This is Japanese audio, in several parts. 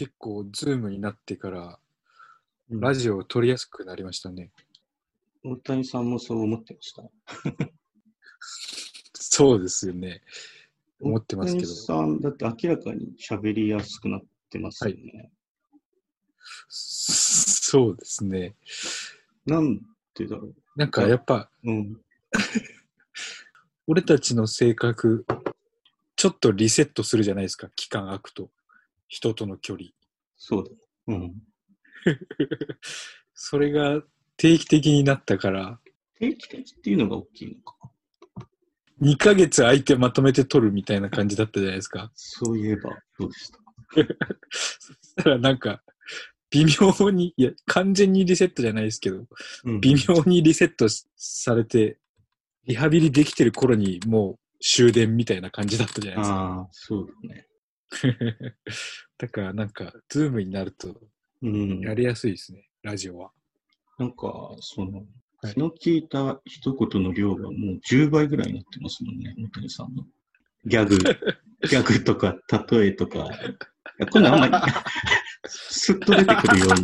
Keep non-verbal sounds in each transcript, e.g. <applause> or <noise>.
結構、ズームになってから、うんラジオを撮りやすくなりましたね。大谷さんもそう思ってました？そうですよね。思ってますけど大谷さん、だって明らかに喋りやすくなってますよね。そうですね。なんでだろう？なんかやっぱ、うん。<laughs> 俺たちの性格、ちょっとリセットするじゃないですか、期間空くと。人との距離。そうだ。うん。<laughs> それが定期的になったから、定期的っていうのが大きいのか。2ヶ月空いてまとめて撮るみたいな感じだったじゃないですか。そういえば、どうでした <laughs> そしたらなんか、微妙に、いや、完全にリセットじゃないですけど、うん微妙にリセットされて、リハビリできてる頃にもう終電みたいな感じだったじゃないですか。ああ、そうだね。<laughs> だからなんか、ズームになるとうん。やりやすいですね、ラジオは。なんか、その、はい昨日聞いた一言の量がもう10倍ぐらいになってますもんね、大谷さんの。ギャグ、<laughs> ギャグとか、例えとか。これあんまり、<laughs> すっと出てくるように。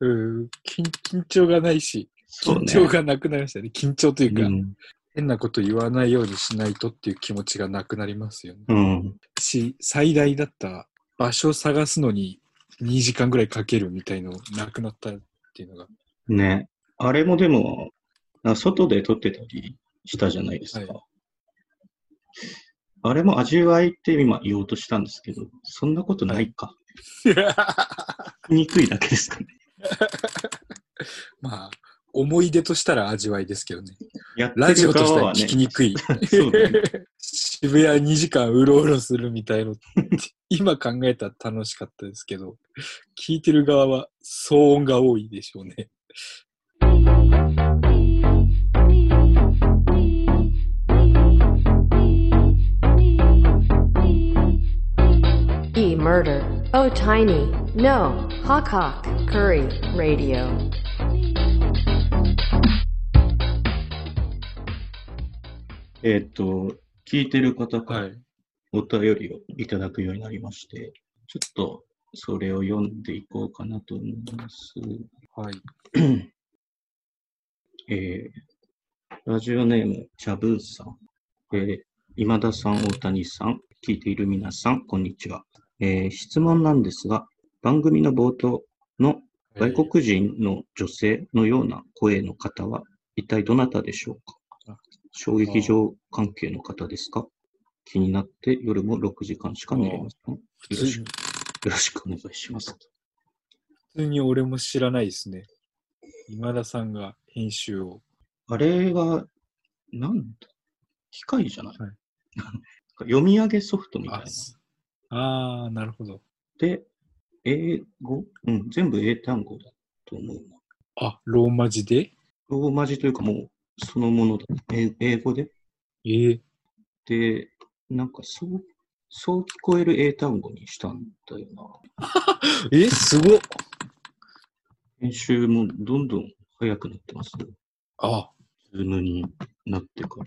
うん緊緊張がないし、緊張がなくなりましたね。緊張というか、うん。変なこと言わないようにしないとっていう気持ちがなくなりますよね。うん。し、最大だった場所を探すのに2時間ぐらいかけるみたいのなくなったっていうのが。ね。あれもでも、あ外で撮ってたりしたじゃないですか。はあれも味わいって今言おうとしたんですけど、そんなことないか。<laughs> 憎いだけですかね。<laughs> まあ、思い出としたら味わいですけどね。やってラジオとしては聞きにくい。<laughs> そうだね渋谷2時間うろうろするみたいの、今考えたら楽しかったですけど、聞いてる側は騒音が多いでしょうね。E murder. Oh tiny. No. Hawk Hawk. Curry. Radio. えっと、聞いてる方からはい。お便りをいただくようになりまして、ちょっとそれを読んでいこうかなと思います。はい。えーラジオネーム、チャブーさん。えー今田さん、大谷さん、聞いている皆さん、こんにちは。えー質問なんですが、番組の冒頭の外国人の女性のような声の方は、一体どなたでしょうか？あ小劇場関係の方ですか？気になって夜も6時間しか寝れません。よろしくよろしくお願いします。普通に俺も知らないですね。今田さんが編集を。あれは、なんだ？機械じゃない、はい読み上げソフトみたいあな。すあー、なるほど。で、英語？うん、全部英単語だと思うな。あ、ローマ字で？ローマ字というかもうそのものだ。え英語で？ええで、なんかそう、そう聞こえる英単語にしたんだよな。<laughs> え、すごっ編集もどんどん早くなってますよ。あ、ズームになってか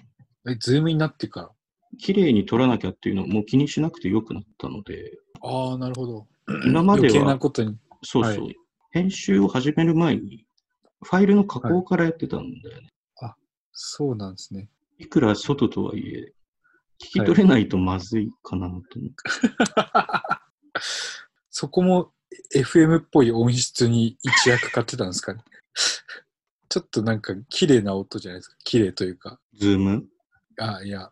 ら。え、ズームになってから。綺麗に撮らなきゃっていうのをもう気にしなくてよくなったので、ああ、なるほど。今まで余計なは、ことに。そうそう、はい編集を始める前に、ファイルの加工からやってたんだよね。そうなんですね。いくら外とはいえ、聞き取れないとまずいかなと思って。<laughs> そこも FM っぽい音質に一役買ってたんですかね。<laughs> ちょっとなんか綺麗な音じゃないですか。綺麗というか。ズーム？あいや、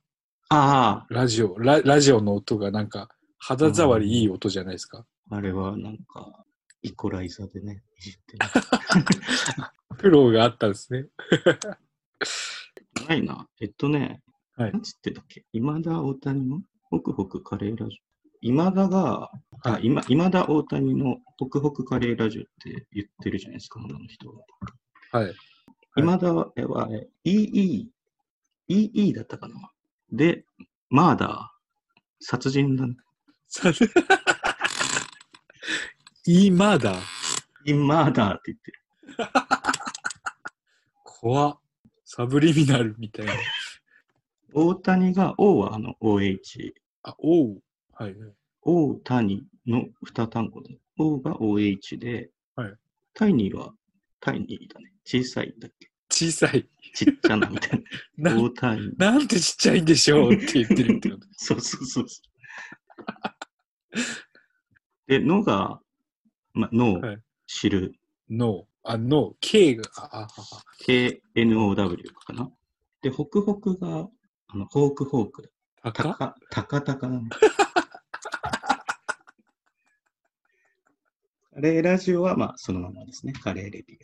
あラジオラ、ラジオの音がなんか肌触りいい音じゃないですか。あ、あれはなんか、イコライザーでね、いじってね。<laughs> 苦労があったんですね。ないな。えっとね、はいなんつってたっけ？今田大谷の？ホクホクカレーラジオ。今田が、あはい今今田大谷のホクホクカレーラジオって言ってるじゃないですか、女の人は。はい。今田は、えはえ EE、EE だったかな？で、マーダー、殺人だね。さいいマーダー？インマーダーって言ってる。<laughs> 怖っサブリミナルみたいな。大谷が、O はあの OH、あ、おう。はいはい。大谷の二単語で、O が OH で、はいタイニーはタイニーだね。小さいんだっけ小さい。ちっちゃなみたいな。<laughs> な大谷。なんてちっちゃいんでしょうって言ってるってこと。そうそうそうそう。で、のが、ま、の、はい知る、の、あ、の、K が、あ、KNOW かな？で、ホクホクが、あの、ホークホークタかカ、タカタカなの。カレーラジオは、まあ、そのままですね。カレーレディ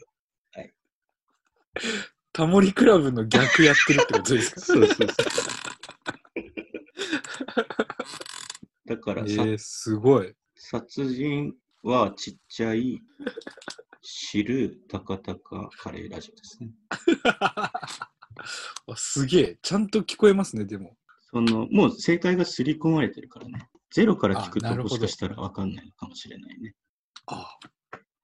タモリクラブの逆やってるってことですオ。か？<laughs> そうそうそう。<laughs> だからさ、えー、すごい。殺人はちっちゃい、知る、タカタカ、カレーラジオですね。<laughs> あすげえ。ちゃんと聞こえますね、でも。その、もう正解が刷り込まれてるからね。ゼロから聞くともしかしたらわかんないのかもしれないね。あ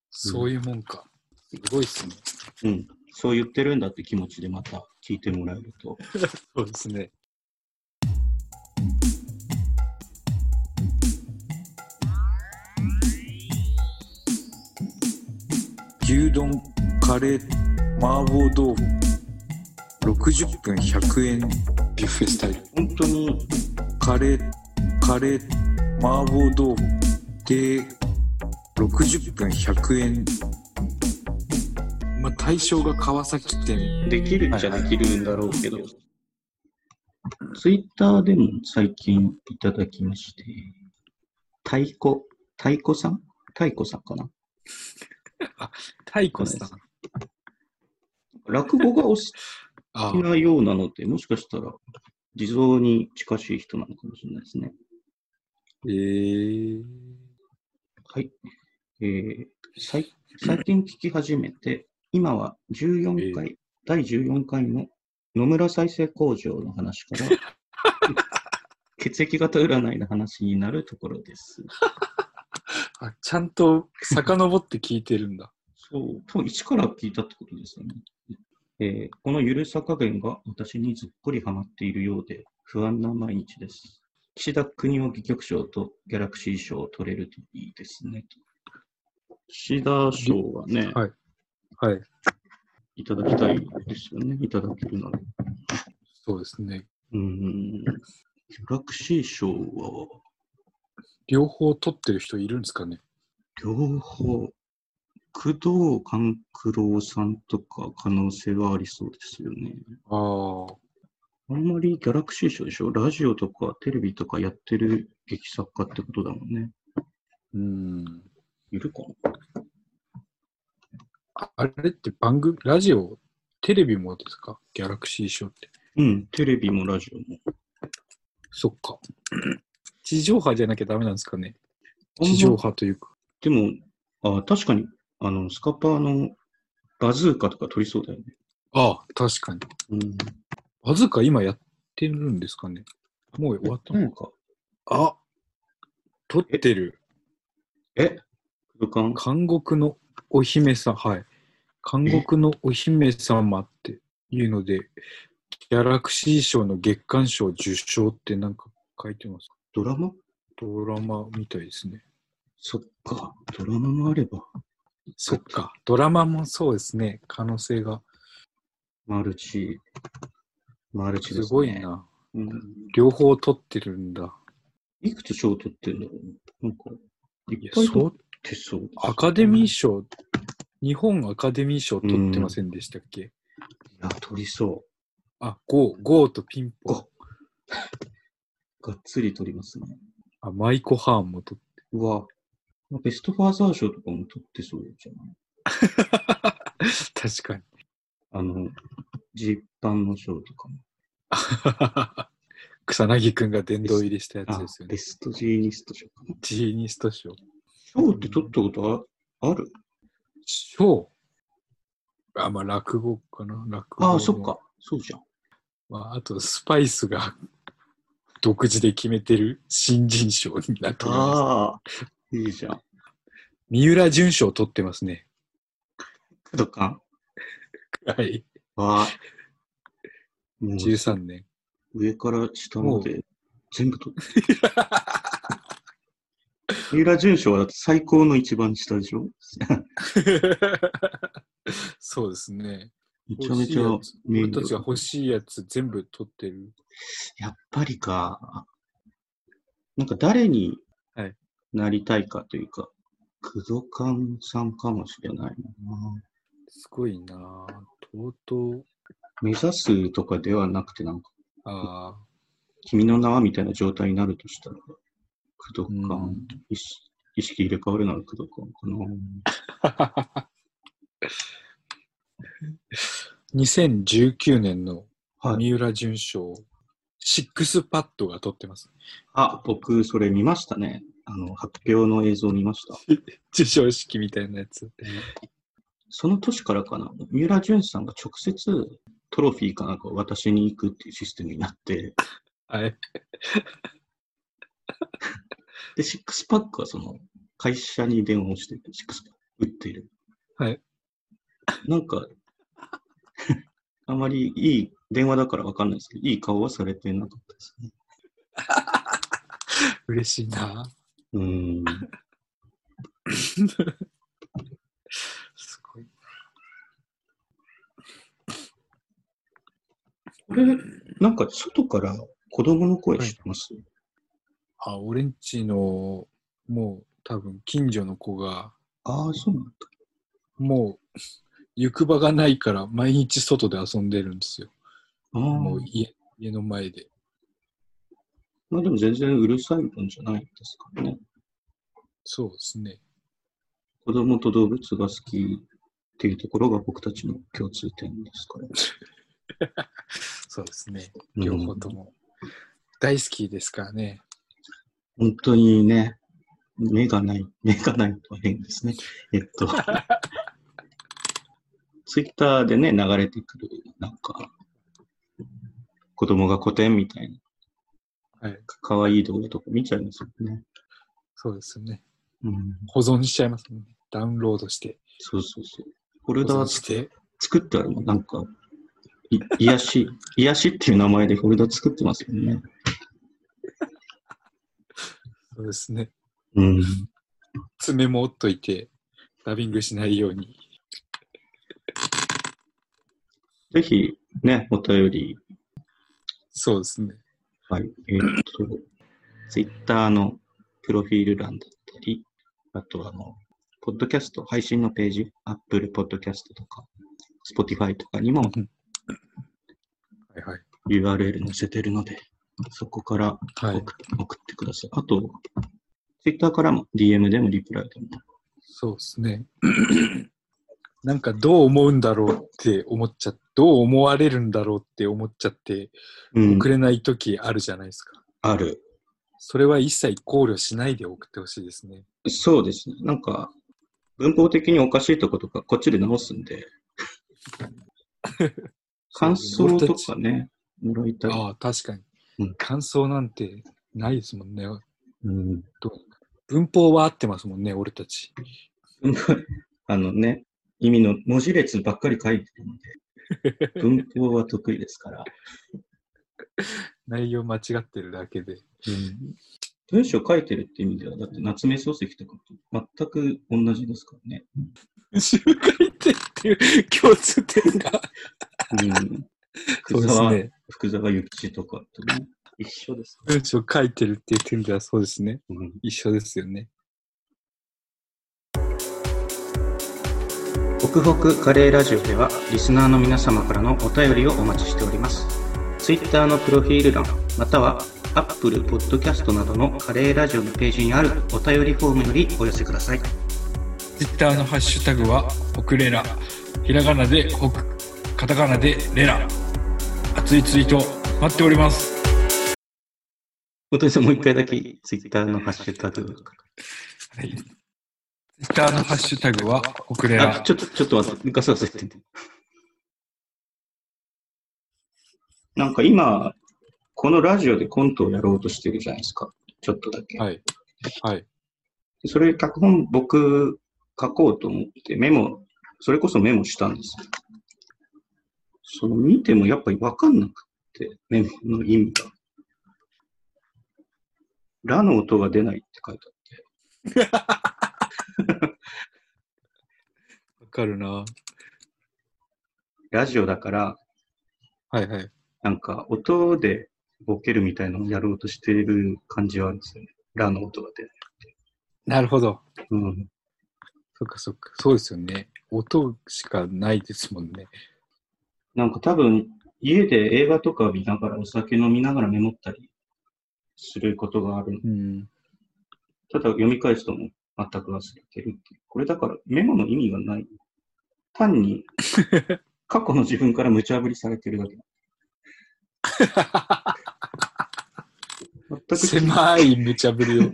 そういうもんか。すごいっすね。うん。そう言ってるんだって気持ちでまた聞いてもらえると。<laughs> そうですね。丼、カレー、麻婆豆腐。60分100円ビュッフェスタイル。本当に、カレー、カレー、麻婆豆腐。で、60分100円。まあ、対象が川崎店。できるっちゃできるんだろうけど、ツイッターでも最近いただきまして、太鼓、太鼓さん？太鼓さんかな？<laughs> 太鼓さん。落語がお好あきなようなので、もしかしたら地蔵に近しい人なのかもしれないですね。えー、はい。えー、最最近聞き始めて、今は14回、第14回の野村再生工場の話から、<laughs> 血液型占いの話になるところです。あちゃんと遡って聞いてるんだ。<laughs> そう、多分一から聞いたってことですよね。えーこのゆるさ加減が私にずっぽりハマっているようで不安な毎日です。岸田国夫戯曲賞とギャラクシー賞を取れるといいですね。岸田賞はね、はいはい。いただきたいですよね。いただけるなら。そうですね。うーん。ギャラクシー賞は、両方取ってる人いるんですかね？両方、工藤官九郎さんとか可能性はありそうですよね。ああ。あんまりギャラクシー賞でしょ？ラジオとかテレビとかやってる劇作家ってことだもんね。うん。いるかああれって番組、ラジオ、テレビもですか？ギャラクシー賞って。なうん、テレビもラジオも。そっか。地上波じゃなきゃダメなんですかね地上波というか。でも、あ確かに、あの、スカパーのバズーカとか撮りそうだよね。ああ、確かに。うん。わずか今やってるんですかねもう終わったのか。あ撮ってる。え監獄のお姫さん、はい。監獄のお姫様っていうので、ギャラクシー賞の月間賞受賞ってなんか書いてます。ドラマ？ドラマみたいですね。そっか、ドラマもあれば、そっか。ドラマもそうですね。可能性がマルチ、マルチですすね。ごい。な。うん。両方取ってるんだ。いくつ賞取ってるんだろうねなんか、いっぱい取っそうてそう。アカデミー賞、日本アカデミー賞取ってませんでしたっけ、いや、取りそあ、ゴー、ゴーとピンポン。がっつり取りますね。あ、マイコハーンも取って。うわ。ベストファーザー賞とかも取ってそうじゃない？確かに。あの、ジーパンの賞とかも。<laughs> 草薙くんが殿堂入りしたやつあですよねベ。ストジーニスト賞かな。ジーニスト賞。賞って取ったことあある？賞あ、まあ落語かな。落語のああ、そっか。。そうじゃん。まあ、あと、スパイスが独自で決めてる新人賞になっております。ああ、いいじゃん。三浦淳賞取ってますね。工藤館はい。わあ。もう13年。上から下まで全部取ってる。三浦淳賞はだって最高の一番下でしょ？<laughs> そうですね。めちゃめちゃ名俺たちが誉。欲しいやつ全部取ってる。やっぱりか。なんか誰にはいなりたいかというか、工藤館さんかもしれないな。すごいなぁ。とうとう、目指すとかではなくて、なんか、あ君の名はみたいな状態になるとしたら、工藤あ、館、うん意識入れ替わるなら工藤館かな。<laughs> 2019年のはい。三浦淳賞、シックスパッドが取ってます。あ、僕、それ見ましたね。あの、発表の映像見ました。<laughs> 授賞式みたいなやつ。その年からかな、三浦淳さんが直接トロフィーかなんかを渡しに行くっていうシステムになって、<laughs> はい。で、シックスパッドはその、会社に電話をして、シックスパッド売っている。はい。なんか、<laughs> あまりいい、電話だからわかんないですけど、いい顔はされてなかったですね。<laughs> 嬉しいなうーん。すごい。これ、なんか外から子供の声してます、あ、俺んちの、もう多分近所の子が、ああ、そうなんだ。もう行く場がないから毎日外で遊んでるんですよ。もう家家の前で。まあでも全然うるさいもんじゃないですからね。そうですね。子供と動物が好きっていうところが僕たちの共通点ですから。<laughs> そうですね。うん両方とも。大好きですからね。本当にね、目がない、目がないとは変ですね。えっと、<laughs> ツイッターでね、流れてくる、なんか、子供が古典みたいな、はい。かわいい動画とか見ちゃいますよね。そうですよね。うん、保存しちゃいますね。ダウンロードして。そうそうそう。フォル保ダ存して。作ってあるの、なんか、い癒し、<laughs> 癒しっていう名前でフォルダ作ってますよね。<laughs> そうですね。うん。爪も折っといて、ダビングしないように。ぜひ、ね、お便り、そうですね。はい。えっと、ツイッターのプロフィール欄だったり、あとあの、ポッドキャスト、配信のページ、Apple Podcast とか、Spotify とかにもはいはい。URL 載せてるので、そこからはい。送送ってください。あと、ツイッターからも DM でもリプライでも。そうですね。なんかどう思うんだろうって思っちゃどう思われるんだろうって思っちゃって、うん送れない時あるじゃないですか。ある。それは一切考慮しないで送ってほしいですね。そうですね。なんか、文法的におかしいとことか、こっちで直すんで、<laughs> 感想とかね、もらいたい。ああ、確かに、うん感想なんてないですもんね。うん、文法は合ってますもんね、俺たち。あのね、意味の文字列ばっかり書いてるので、<laughs> 文法は得意ですから。内容間違ってるだけで。文章書いてるって意味では、だって夏目漱石とかと全く同じですからね。集会ってっていう共通点が。うん、そう福です沢、ね。福沢諭吉とかとね、一緒です、文章書いてるっていう点ではそうですね。うん一緒ですよね。ホクホクカレーラジオではリスナーの皆様からのお便りをお待ちしております。Twitter のプロフィール欄、または Apple Podcast などのカレーラジオのページにあるお便りフォームよりお寄せください。ツイッターのハッシュタグは、ホクレラ。ひらがなでホク、カタカナでレラ。熱いツイート待っております。本当にさんもう一回だけ Twitter のハッシュタグ。はい。ツイッターのハッシュタグは、ホクレあ、ラ。ちょっと、ちょっと待って、ガサガサ言って。なんか今、このラジオでコントをやろうとしてるじゃないですか。ちょっとだけ。はい。はい。それ、脚本僕書こうと思ってメモ、それこそメモしたんですよ。その見てもやっぱりわかんなくて、メモの意味が。ラの音が出ないって書いてあって。<laughs> わかるな。ラジオだから、はいはい。なんか音でボケるみたいなのをやろうとしている感じはあるんですよね。ラの音が出ない。なるほど。うん。そっかそっか。そうですよね。音しかないですもんね。なんか多分、家で映画とか見ながらお酒飲みながらメモったりすることがある。うん。ただ読み返すとも全く忘れてるっていう。これだからメモの意味がない。単に過去の自分から無茶ぶりされてるだけ。全く狭い無茶ぶりを。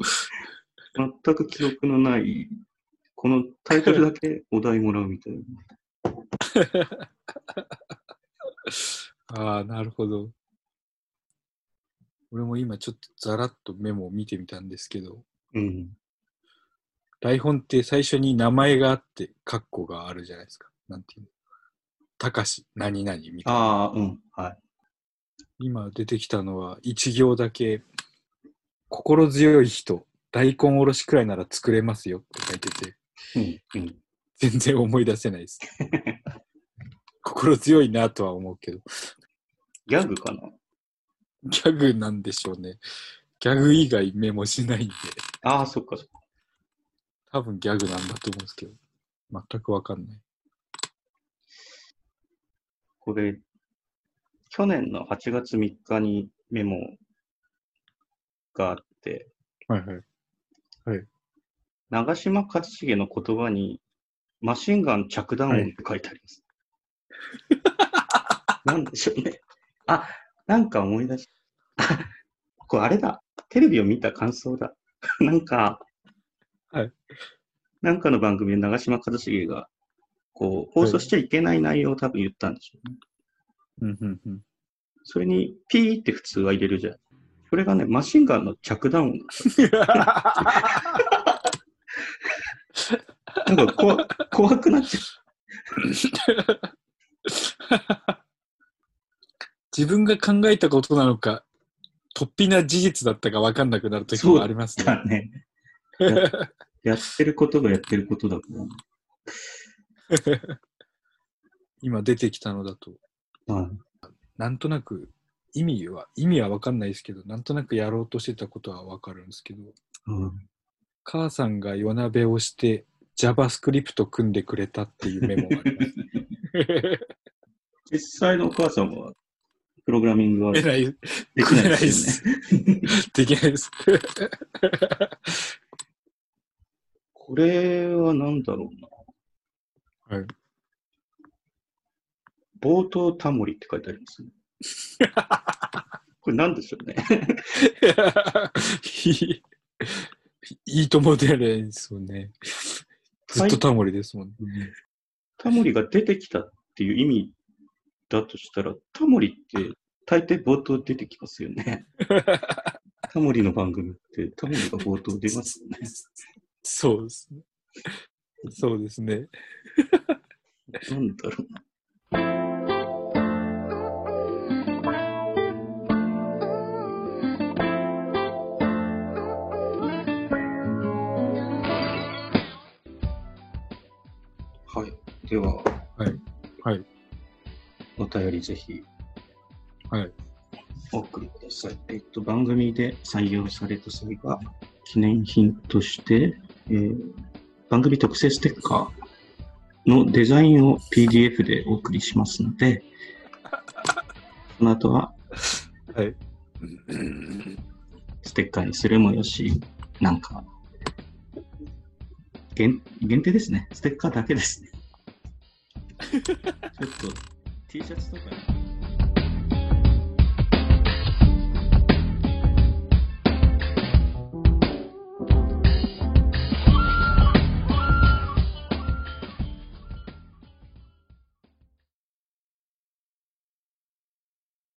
全く記憶のない、このタイトルだけお題もらうみたいな。<laughs> ああ、なるほど。俺も今ちょっとざらっとメモを見てみたんですけど、うん。台本って最初に名前があって、カッコがあるじゃないですか。なんていうの？たかし、何々みたいな。ああ、うん。はい。今出てきたのは一行だけ、心強い人、大根おろしくらいなら作れますよって書いてて、うん。うん。全然思い出せないです。心強いなとは思うけど、ギャグかな？ギャグなんでしょうね。ギャグ以外メモしないんで、ああ、そっかそっか。多分ギャグなんだと思うんですけど、全くわかんない。これ、去年の8月3日にメモがあって、はいはい。長嶋一茂の言葉に、マシンガン着弾音って書いてあります。なんでしょうね。あ、なんか思い出し、あ、これあれだ。テレビを見た感想だ。なんか、はい。なんかの番組で長嶋一茂が、こう、放送しちゃいけない内容を多分言ったんでしょうね。うんうんうん。それに、ピーって普通は入れるじゃん。それがね、マシンガンの着弾音。<laughs> なんか怖怖くなっちゃ自分が考えたことなのか、突飛な事実だったか分かんなくなる時もありますね。ね。や <laughs> やってることがやってることだから。<laughs> 今出てきたのだと、はいなんとなく意味は、意味は分かんないですけど、なんとなくやろうとしてたことは分かるんですけど、うん母さんが夜鍋をして JavaScript 組んでくれたっていうメモがあります。<laughs> 実際のお母さんは、プログラミングはできないです。できないです。これは何だろうな。はい。冒頭タモリって書いてありますね。これ何でしょうね。<laughs> いいともでないですよね。ずっとタモリですもんね。タモリが出てきたっていう意味だとしたら、タモリって大抵冒頭出てきますよね。<laughs> タモリの番組ってタモリが冒頭出ますよね。そうですね。そうですね。なんだろうな。はい。では、はい。はい。お便りぜひ、はい。お送りください。えっと、番組で採用された際は、記念品として、えー番組特製ステッカーのデザインを PDF でお送りしますので、<laughs> その後ははい。ステッカーにするもよし、なんか、限限定ですね。ステッカーだけですね。<laughs> ちょっと T シャツとかに